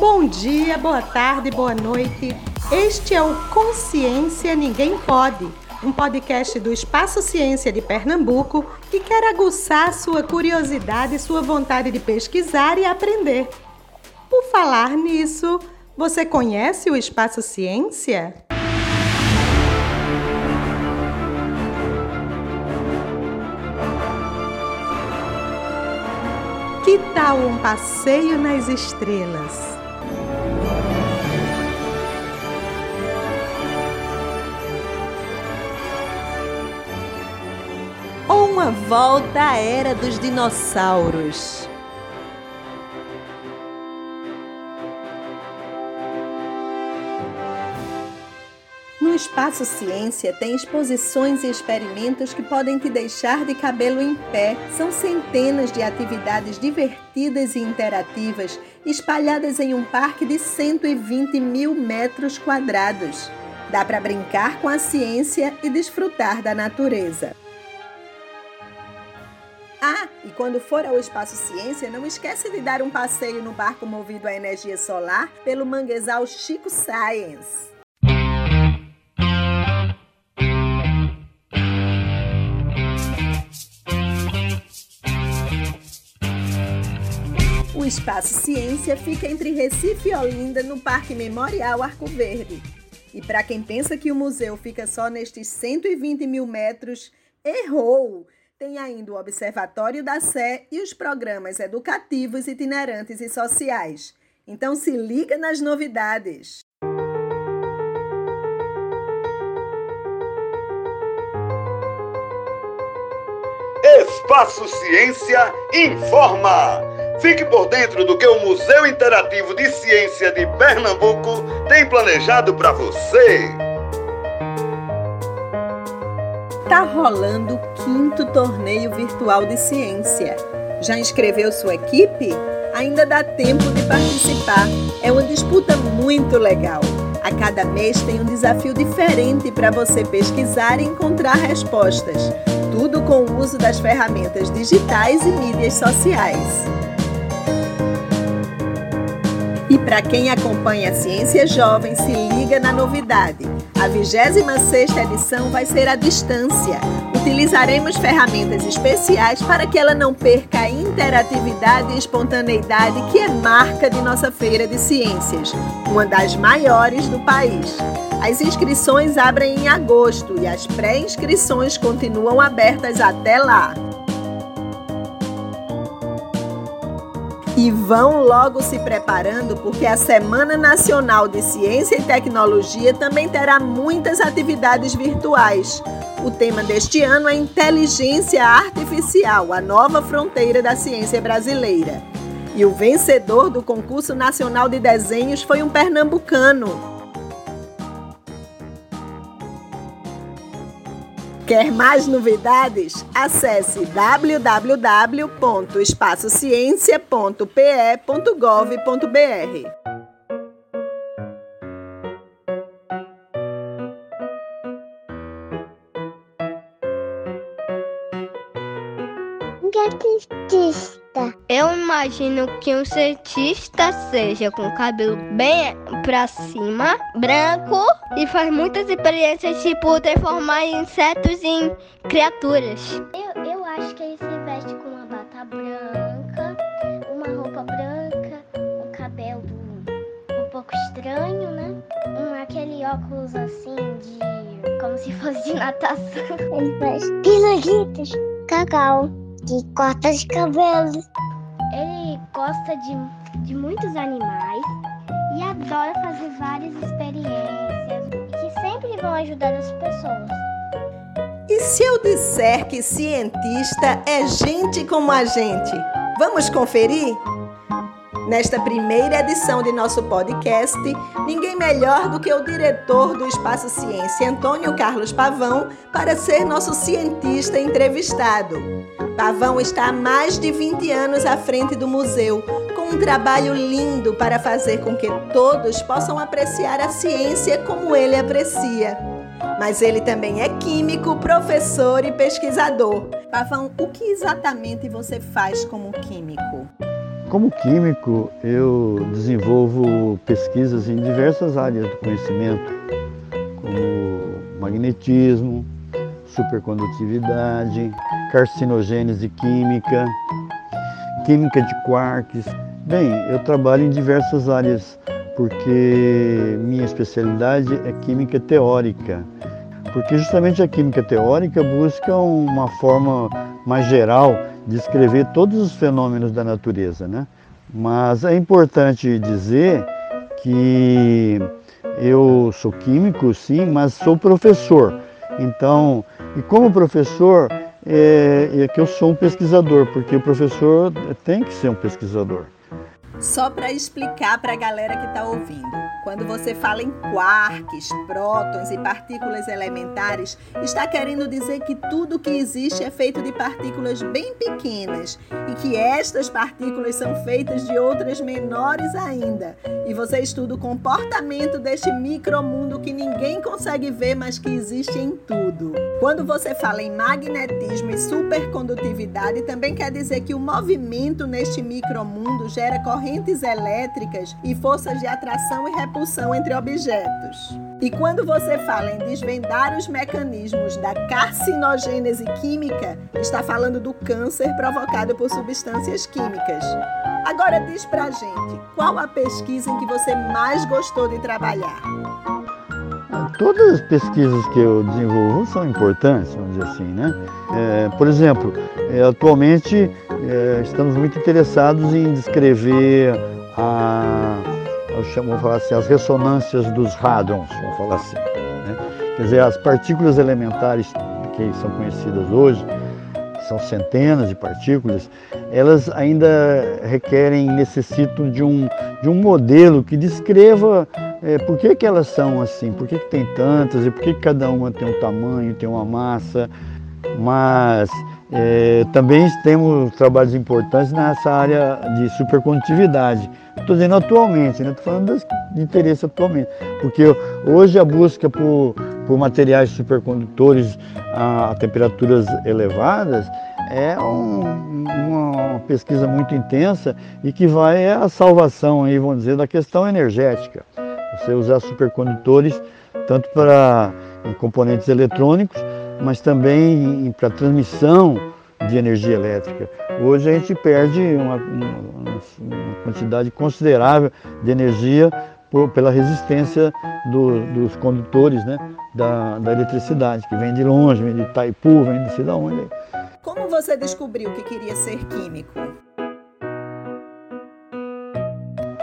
Bom dia, boa tarde, boa noite. Este é o Consciência Ninguém Pode, um podcast do Espaço Ciência de Pernambuco que quer aguçar sua curiosidade e sua vontade de pesquisar e aprender. Por falar nisso, você conhece o Espaço Ciência? Que tal um passeio nas estrelas? Volta à era dos dinossauros? No Espaço Ciência tem exposições e experimentos que podem te deixar de cabelo em pé. São centenas de atividades divertidas e interativas espalhadas em um parque de 120 mil metros quadrados. Dá para brincar com a ciência e desfrutar da natureza. Ah, e quando for ao Espaço Ciência, não esquece de dar um passeio no barco movido à energia solar pelo manguezal Chico Science. O Espaço Ciência fica entre Recife e Olinda, no Parque Memorial Arco Verde. E para quem pensa que o museu fica só nestes 120 mil metros, errou! Tem ainda o Observatório da Sé e os programas educativos, itinerantes e sociais. Então se liga nas novidades! Espaço Ciência informa! Fique por dentro do que o Museu Interativo de Ciência de Pernambuco tem planejado para você. Tá rolando o quinto torneio virtual de ciência. Já inscreveu sua equipe? Ainda dá tempo de participar. É uma disputa muito legal. A cada mês tem um desafio diferente para você pesquisar e encontrar respostas. Tudo com o uso das ferramentas digitais e mídias sociais. E para quem acompanha a Ciência Jovem, se liga na novidade. A 26ª edição vai ser à distância. Utilizaremos ferramentas especiais para que ela não perca a interatividade e espontaneidade que é marca de nossa Feira de Ciências, uma das maiores do país. As inscrições abrem em agosto e as pré-inscrições continuam abertas até lá. E vão logo se preparando, porque a Semana Nacional de Ciência e Tecnologia também terá muitas atividades virtuais. O tema deste ano é Inteligência Artificial, a nova fronteira da ciência brasileira. E o vencedor do concurso nacional de desenhos foi um pernambucano, Quer mais novidades? Acesse www.espacociencia.pe.gov.br. Cientista. Eu imagino que um cientista seja com o cabelo bem pra cima, branco e faz muitas experiências, tipo transformar insetos em criaturas. Eu, eu acho que ele se veste com uma bata branca, uma roupa branca, um cabelo um pouco estranho, né? Um, aquele óculos assim de. como se fosse de natação. Ele faz pirulitos, cacau, de corta de cabelo. Ele gosta de, de muitos animais e adora fazer várias experiências que sempre vão ajudar as pessoas. E se eu disser que cientista é gente como a gente? Vamos conferir? Nesta primeira edição de nosso podcast, ninguém melhor do que o diretor do Espaço Ciência, Antônio Carlos Pavão, para ser nosso cientista entrevistado. Pavão está há mais de 20 anos à frente do museu, com um trabalho lindo para fazer com que todos possam apreciar a ciência como ele aprecia. Mas ele também é químico, professor e pesquisador. Pavão, o que exatamente você faz como químico? Como químico, eu desenvolvo pesquisas em diversas áreas do conhecimento, como magnetismo, supercondutividade, carcinogênese química, química de quarks. Bem, eu trabalho em diversas áreas porque minha especialidade é química teórica. Porque justamente a química teórica busca uma forma mais geral de descrever todos os fenômenos da natureza, né? Mas é importante dizer que eu sou químico, sim, mas sou professor. Então, e como professor, é, é que eu sou um pesquisador, porque o professor tem que ser um pesquisador. Só para explicar para a galera que está ouvindo. Quando você fala em quarks, prótons e partículas elementares, está querendo dizer que tudo que existe é feito de partículas bem pequenas e que estas partículas são feitas de outras menores ainda. E você estuda o comportamento deste micromundo que ninguém consegue ver, mas que existe em tudo. Quando você fala em magnetismo e supercondutividade, também quer dizer que o movimento neste micromundo gera correntes elétricas e forças de atração e repulsão entre objetos. E quando você fala em desvendar os mecanismos da carcinogênese química, está falando do câncer provocado por substâncias químicas. Agora diz pra gente, qual a pesquisa em que você mais gostou de trabalhar? Todas as pesquisas que eu desenvolvo são importantes, vamos dizer assim, né? É, por exemplo, é, atualmente é, estamos muito interessados em descrever a, eu chamo, falar assim, as ressonâncias dos hadrons, vamos falar assim. Né? Quer dizer, as partículas elementares que são conhecidas hoje, são centenas de partículas, elas ainda requerem, necessitam de um, de um modelo que descreva é, por que, que elas são assim, por que, que tem tantas e por que, que cada uma tem um tamanho, tem uma massa, mas é, também temos trabalhos importantes nessa área de supercondutividade. Estou dizendo atualmente, estou né? falando de interesse atualmente, porque hoje a busca por, por materiais supercondutores a, a temperaturas elevadas é um, uma pesquisa muito intensa e que vai à salvação, aí, vamos dizer, da questão energética. Você usar supercondutores tanto para componentes eletrônicos, mas também para transmissão de energia elétrica. Hoje a gente perde uma, uma, uma quantidade considerável de energia por, pela resistência do, dos condutores né, da, da, eletricidade, que vem de longe, vem de Itaipu, vem de sei de onde. Como você descobriu que queria ser químico?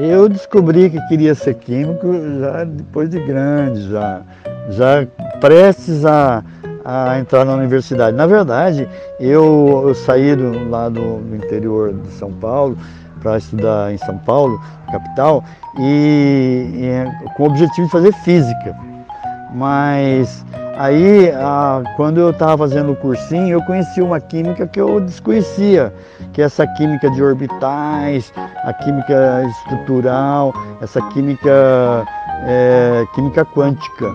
Eu descobri que queria ser químico já depois de grande, já, já prestes a, a entrar na universidade. Na verdade, eu, eu saí do, lá do, interior de São Paulo para estudar em São Paulo, capital, e, e, com o objetivo de fazer física. Mas aí, quando eu estava fazendo o cursinho, eu conheci uma química que eu desconhecia, que é essa química de orbitais, a química estrutural, essa química, é, química quântica.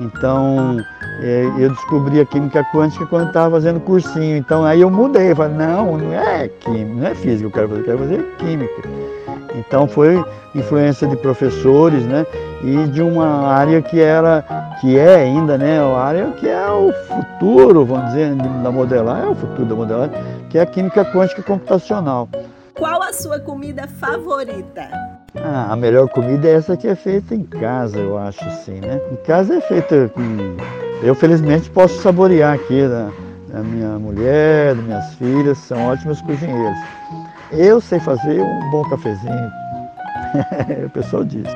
Então, é, eu descobri a química quântica quando estava fazendo cursinho. Então, aí eu mudei, falei, não, não é química, não é física, eu quero fazer, eu quero fazer química. Então, foi influência de professores, né? E de uma área que era, que é ainda, né? A área que é o futuro, vamos dizer, da modelagem, é o futuro da modelagem, que é a química quântica computacional. Qual a sua comida favorita? Ah, a melhor comida é essa que é feita em casa, eu acho sim, né? Em casa é feita com. Eu felizmente posso saborear aqui da, da minha mulher, das minhas filhas, são ótimas cozinheiras. Eu sei fazer um bom cafezinho. o pessoal diz.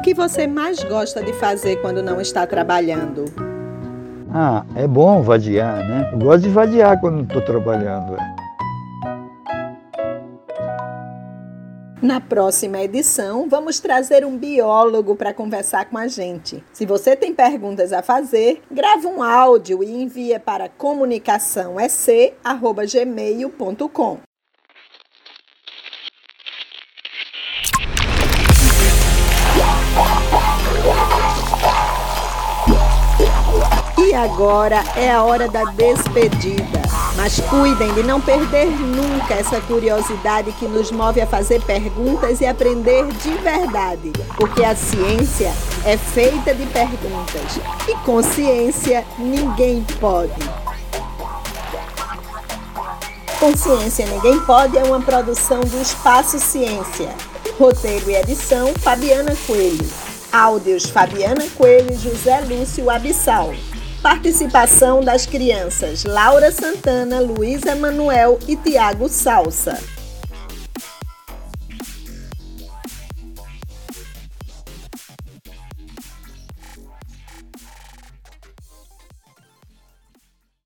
O que você mais gosta de fazer quando não está trabalhando? Ah, é bom vadiar, né? Eu gosto de vadiar quando estou trabalhando. É. Na próxima edição, vamos trazer um biólogo para conversar com a gente. Se você tem perguntas a fazer, grava um áudio e envia para comunicaçãoec@gmail.com. E agora é a hora da despedida. Mas cuidem de não perder nunca essa curiosidade que nos move a fazer perguntas e aprender de verdade, porque a ciência é feita de perguntas e com ciência ninguém pode. Consciência Ninguém Pode é uma produção do Espaço Ciência. Roteiro e edição Fabiana Coelho. Áudios Fabiana Coelho e José Lúcio Abissal. Participação das crianças Laura Santana, Luísa Manuel e Tiago Salsa.